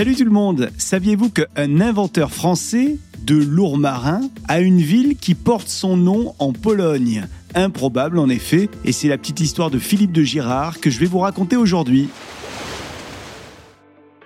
Salut tout le monde Saviez-vous qu'un inventeur français de lourds marins a une ville qui porte son nom en Pologne? Improbable en effet, et c'est la petite histoire de Philippe de Girard que je vais vous raconter aujourd'hui.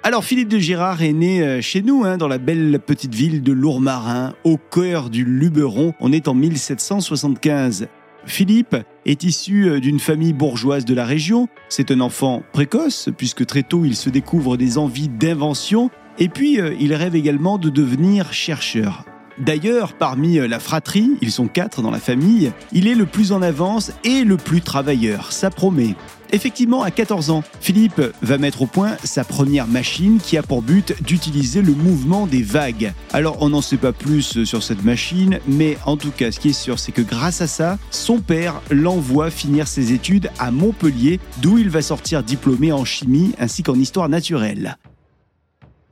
Alors Philippe de Girard est né euh, chez nous, hein, dans la belle petite ville de Lourmarin, au cœur du Luberon. On est en 1775. Philippe est issu euh, d'une famille bourgeoise de la région. C'est un enfant précoce, puisque très tôt il se découvre des envies d'invention. Et puis euh, il rêve également de devenir chercheur. D'ailleurs, parmi la fratrie, ils sont quatre dans la famille, il est le plus en avance et le plus travailleur, ça promet. Effectivement, à 14 ans, Philippe va mettre au point sa première machine qui a pour but d'utiliser le mouvement des vagues. Alors, on n'en sait pas plus sur cette machine, mais en tout cas, ce qui est sûr, c'est que grâce à ça, son père l'envoie finir ses études à Montpellier, d'où il va sortir diplômé en chimie ainsi qu'en histoire naturelle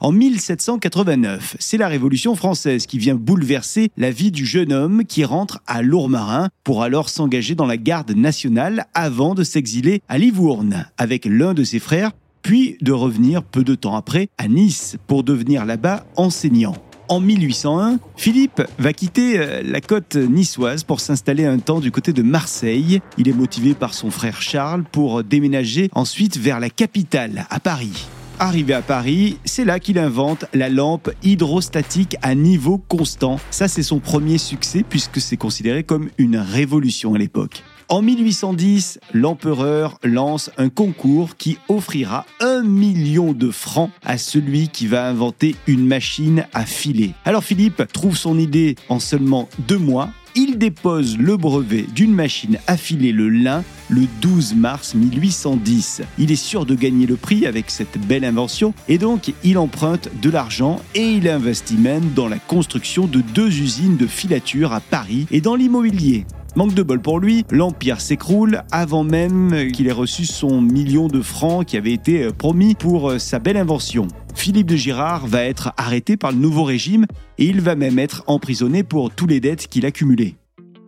en 1789. C'est la Révolution française qui vient bouleverser la vie du jeune homme qui rentre à Lourmarin pour alors s'engager dans la garde nationale avant de s'exiler à Livourne avec l'un de ses frères, puis de revenir peu de temps après à Nice pour devenir là-bas enseignant. En 1801, Philippe va quitter euh, la côte niçoise pour s'installer un temps du côté de Marseille. Il est motivé par son frère Charles pour déménager ensuite vers la capitale, à Paris. Arrivé à Paris, c'est là qu'il invente la lampe hydrostatique à niveau constant. Ça, c'est son premier succès puisque c'est considéré comme une révolution à l'époque. En 1810, l'empereur lance un concours qui offrira un million de francs à celui qui va inventer une machine à filer. Alors Philippe trouve son idée en seulement deux mois il dépose le brevet d'une machine à filer le lin le 12 mars 1810. Il est sûr de gagner le prix avec cette belle invention et donc il emprunte de l'argent et il investit même dans la construction de deux usines de filature à Paris et dans l'immobilier. Manque de bol pour lui, l'Empire s'écroule avant même qu'il ait reçu son million de francs qui avait été promis pour sa belle invention. Philippe de Girard va être arrêté par le nouveau régime et il va même être emprisonné pour tous les dettes qu'il accumulait.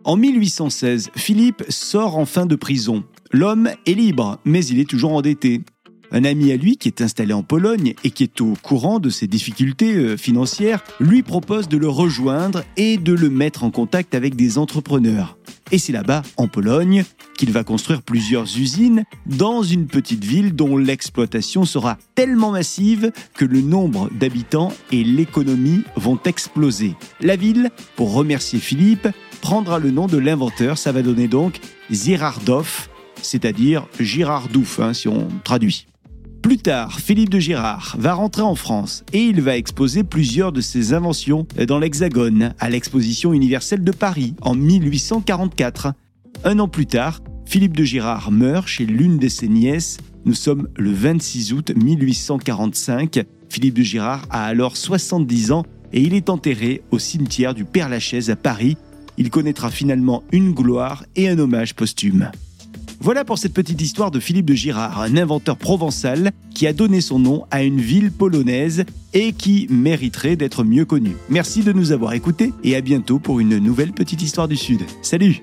En 1816, Philippe sort enfin de prison. L'homme est libre, mais il est toujours endetté. Un ami à lui qui est installé en Pologne et qui est au courant de ses difficultés euh, financières lui propose de le rejoindre et de le mettre en contact avec des entrepreneurs. Et c'est là-bas, en Pologne, qu'il va construire plusieurs usines dans une petite ville dont l'exploitation sera tellement massive que le nombre d'habitants et l'économie vont exploser. La ville, pour remercier Philippe, prendra le nom de l'inventeur, ça va donner donc Girardov, c'est-à-dire Girardouf, hein, si on traduit. Plus tard, Philippe de Girard va rentrer en France et il va exposer plusieurs de ses inventions dans l'Hexagone à l'exposition universelle de Paris en 1844. Un an plus tard, Philippe de Girard meurt chez l'une de ses nièces. Nous sommes le 26 août 1845. Philippe de Girard a alors 70 ans et il est enterré au cimetière du Père-Lachaise à Paris. Il connaîtra finalement une gloire et un hommage posthume. Voilà pour cette petite histoire de Philippe de Girard, un inventeur provençal qui a donné son nom à une ville polonaise et qui mériterait d'être mieux connu. Merci de nous avoir écoutés et à bientôt pour une nouvelle petite histoire du Sud. Salut